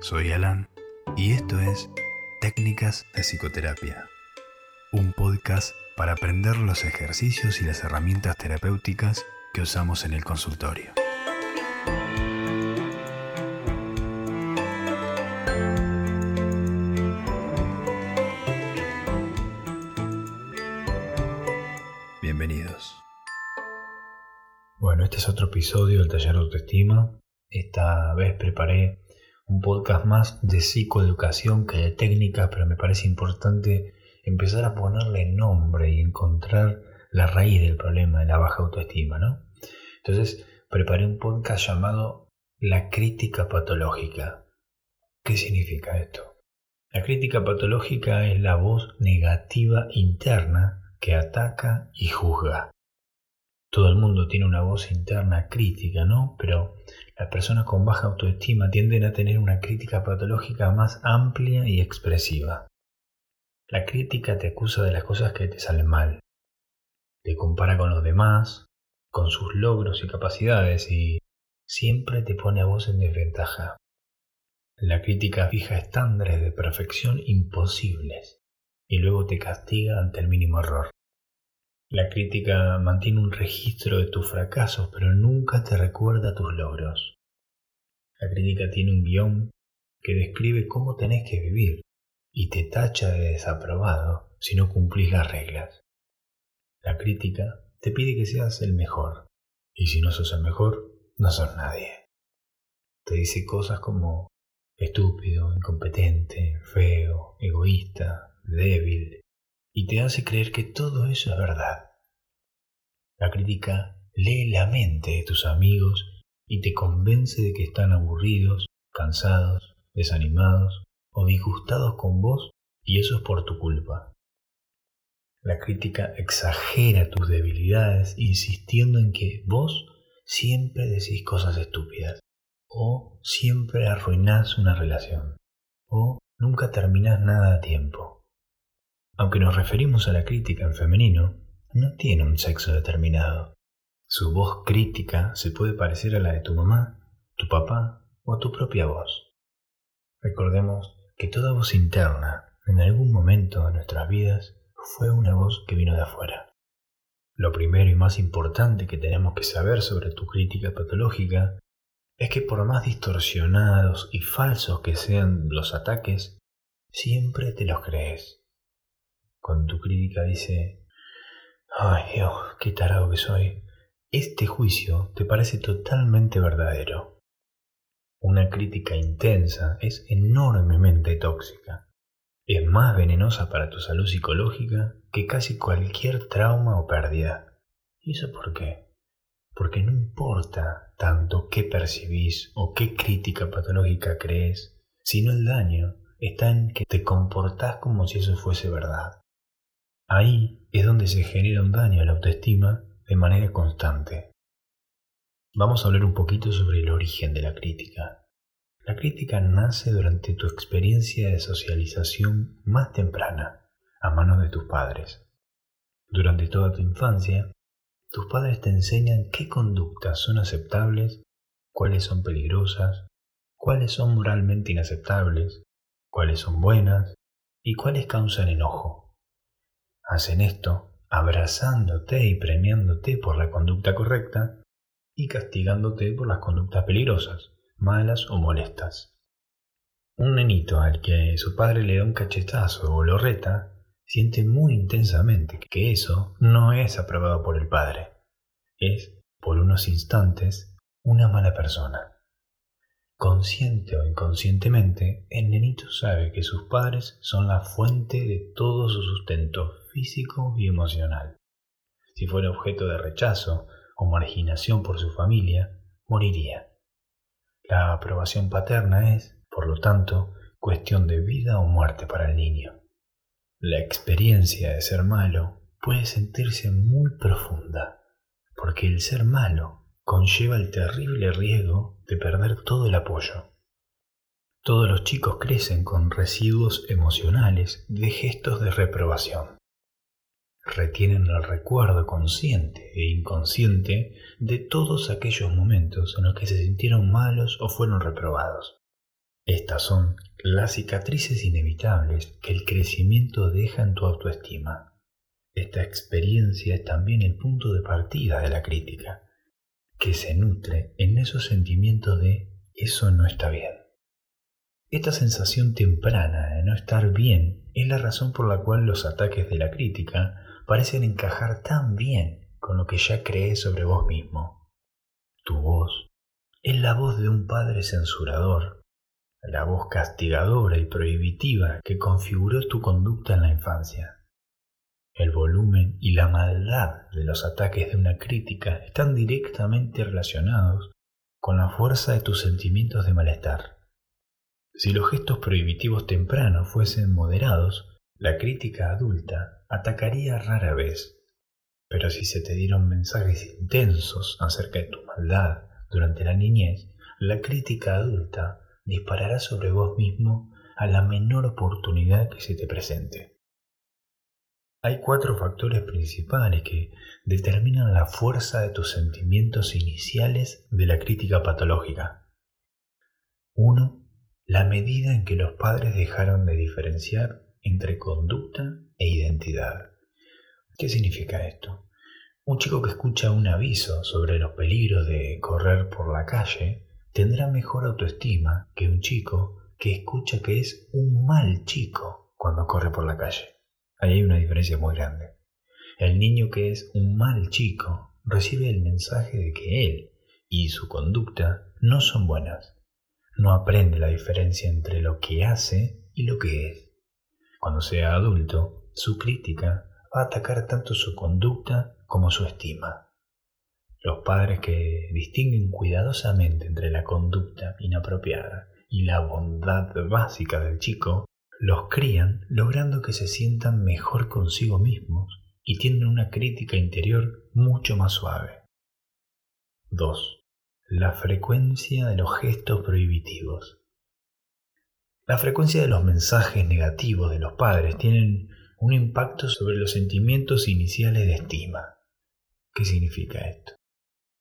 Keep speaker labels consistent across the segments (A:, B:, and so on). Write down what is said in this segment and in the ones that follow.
A: soy Alan y esto es Técnicas de Psicoterapia, un podcast para aprender los ejercicios y las herramientas terapéuticas que usamos en el consultorio. Bienvenidos.
B: Bueno, este es otro episodio del taller de autoestima. Esta vez preparé un podcast más de psicoeducación que de técnica, pero me parece importante empezar a ponerle nombre y encontrar la raíz del problema de la baja autoestima, ¿no? Entonces, preparé un podcast llamado La crítica patológica. ¿Qué significa esto? La crítica patológica es la voz negativa interna que ataca y juzga. Todo el mundo tiene una voz interna crítica, ¿no? Pero las personas con baja autoestima tienden a tener una crítica patológica más amplia y expresiva. La crítica te acusa de las cosas que te salen mal, te compara con los demás, con sus logros y capacidades y siempre te pone a vos en desventaja. La crítica fija estándares de perfección imposibles y luego te castiga ante el mínimo error. La crítica mantiene un registro de tus fracasos, pero nunca te recuerda tus logros. La crítica tiene un guion que describe cómo tenés que vivir y te tacha de desaprobado si no cumplís las reglas. La crítica te pide que seas el mejor, y si no sos el mejor, no sos nadie. Te dice cosas como estúpido, incompetente, feo, egoísta, débil, y te hace creer que todo eso es verdad. La crítica lee la mente de tus amigos y te convence de que están aburridos, cansados, desanimados o disgustados con vos y eso es por tu culpa. La crítica exagera tus debilidades insistiendo en que vos siempre decís cosas estúpidas o siempre arruinás una relación o nunca terminás nada a tiempo aunque nos referimos a la crítica en femenino, no tiene un sexo determinado. Su voz crítica se puede parecer a la de tu mamá, tu papá o a tu propia voz. Recordemos que toda voz interna, en algún momento de nuestras vidas, fue una voz que vino de afuera. Lo primero y más importante que tenemos que saber sobre tu crítica patológica es que por más distorsionados y falsos que sean los ataques, siempre te los crees cuando tu crítica dice, ay Dios, qué tarado que soy, este juicio te parece totalmente verdadero. Una crítica intensa es enormemente tóxica. Es más venenosa para tu salud psicológica que casi cualquier trauma o pérdida. ¿Y eso por qué? Porque no importa tanto qué percibís o qué crítica patológica crees, sino el daño está en que te comportás como si eso fuese verdad. Ahí es donde se genera un daño a la autoestima de manera constante. Vamos a hablar un poquito sobre el origen de la crítica. La crítica nace durante tu experiencia de socialización más temprana, a manos de tus padres. Durante toda tu infancia, tus padres te enseñan qué conductas son aceptables, cuáles son peligrosas, cuáles son moralmente inaceptables, cuáles son buenas y cuáles causan enojo. Hacen esto abrazándote y premiándote por la conducta correcta y castigándote por las conductas peligrosas, malas o molestas. Un nenito al que su padre le da un cachetazo o lo reta, siente muy intensamente que eso no es aprobado por el padre. Es, por unos instantes, una mala persona. Consciente o inconscientemente, el nenito sabe que sus padres son la fuente de todo su sustento físico y emocional. Si fuera objeto de rechazo o marginación por su familia, moriría. La aprobación paterna es, por lo tanto, cuestión de vida o muerte para el niño. La experiencia de ser malo puede sentirse muy profunda, porque el ser malo conlleva el terrible riesgo de perder todo el apoyo. Todos los chicos crecen con residuos emocionales de gestos de reprobación. Retienen el recuerdo consciente e inconsciente de todos aquellos momentos en los que se sintieron malos o fueron reprobados. Estas son las cicatrices inevitables que el crecimiento deja en tu autoestima. Esta experiencia es también el punto de partida de la crítica, que se nutre en esos sentimientos de eso no está bien. Esta sensación temprana de no estar bien es la razón por la cual los ataques de la crítica parecen encajar tan bien con lo que ya crees sobre vos mismo. Tu voz es la voz de un padre censurador, la voz castigadora y prohibitiva que configuró tu conducta en la infancia. El volumen y la maldad de los ataques de una crítica están directamente relacionados con la fuerza de tus sentimientos de malestar. Si los gestos prohibitivos tempranos fuesen moderados, la crítica adulta atacaría rara vez. Pero si se te dieron mensajes intensos acerca de tu maldad durante la niñez, la crítica adulta disparará sobre vos mismo a la menor oportunidad que se te presente. Hay cuatro factores principales que determinan la fuerza de tus sentimientos iniciales de la crítica patológica. 1. La medida en que los padres dejaron de diferenciar entre conducta e identidad. ¿Qué significa esto? Un chico que escucha un aviso sobre los peligros de correr por la calle tendrá mejor autoestima que un chico que escucha que es un mal chico cuando corre por la calle. Hay una diferencia muy grande. El niño que es un mal chico recibe el mensaje de que él y su conducta no son buenas. No aprende la diferencia entre lo que hace y lo que es. Cuando sea adulto, su crítica va a atacar tanto su conducta como su estima. Los padres que distinguen cuidadosamente entre la conducta inapropiada y la bondad básica del chico los crían logrando que se sientan mejor consigo mismos y tienen una crítica interior mucho más suave. 2. La frecuencia de los gestos prohibitivos. La frecuencia de los mensajes negativos de los padres tienen un impacto sobre los sentimientos iniciales de estima. ¿Qué significa esto?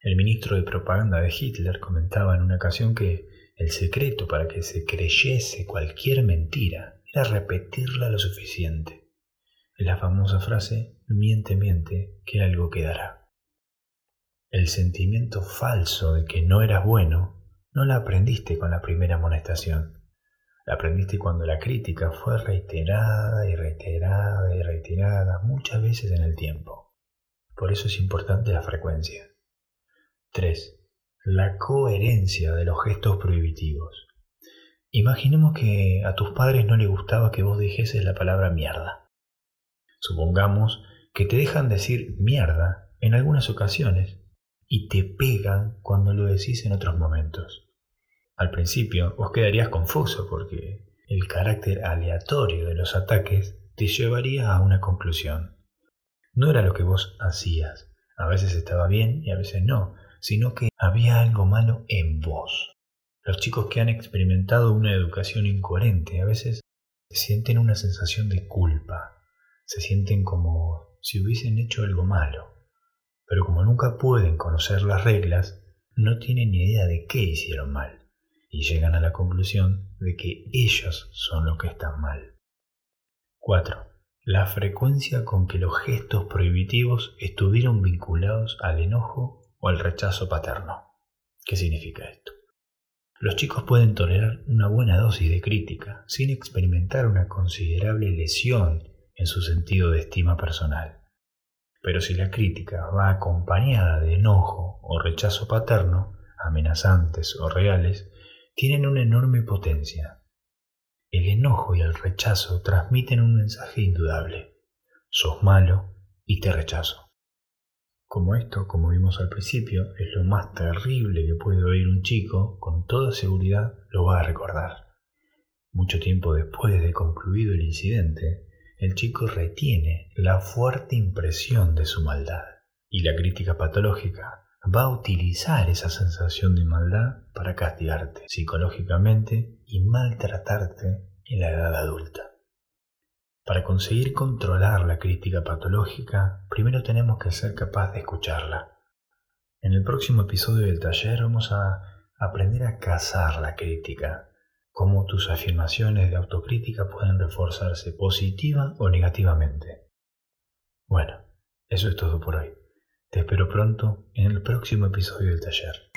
B: El ministro de propaganda de Hitler comentaba en una ocasión que el secreto para que se creyese cualquier mentira repetirla lo suficiente. La famosa frase, miente, miente, que algo quedará. El sentimiento falso de que no eras bueno no la aprendiste con la primera amonestación. La aprendiste cuando la crítica fue reiterada y reiterada y reiterada muchas veces en el tiempo. Por eso es importante la frecuencia. 3. La coherencia de los gestos prohibitivos. Imaginemos que a tus padres no les gustaba que vos dijeses la palabra mierda. Supongamos que te dejan decir mierda en algunas ocasiones y te pegan cuando lo decís en otros momentos. Al principio vos quedarías confuso porque el carácter aleatorio de los ataques te llevaría a una conclusión. No era lo que vos hacías, a veces estaba bien y a veces no, sino que había algo malo en vos. Los chicos que han experimentado una educación incoherente a veces sienten una sensación de culpa, se sienten como si hubiesen hecho algo malo, pero como nunca pueden conocer las reglas, no tienen ni idea de qué hicieron mal y llegan a la conclusión de que ellos son los que están mal. 4. La frecuencia con que los gestos prohibitivos estuvieron vinculados al enojo o al rechazo paterno. ¿Qué significa esto? Los chicos pueden tolerar una buena dosis de crítica sin experimentar una considerable lesión en su sentido de estima personal. Pero si la crítica va acompañada de enojo o rechazo paterno, amenazantes o reales, tienen una enorme potencia. El enojo y el rechazo transmiten un mensaje indudable. Sos malo y te rechazo. Como esto, como vimos al principio, es lo más terrible que puede oír un chico, con toda seguridad lo va a recordar. Mucho tiempo después de concluido el incidente, el chico retiene la fuerte impresión de su maldad y la crítica patológica va a utilizar esa sensación de maldad para castigarte psicológicamente y maltratarte en la edad adulta. Para conseguir controlar la crítica patológica, primero tenemos que ser capaz de escucharla. En el próximo episodio del taller vamos a aprender a cazar la crítica, cómo tus afirmaciones de autocrítica pueden reforzarse positiva o negativamente. Bueno, eso es todo por hoy. Te espero pronto en el próximo episodio del taller.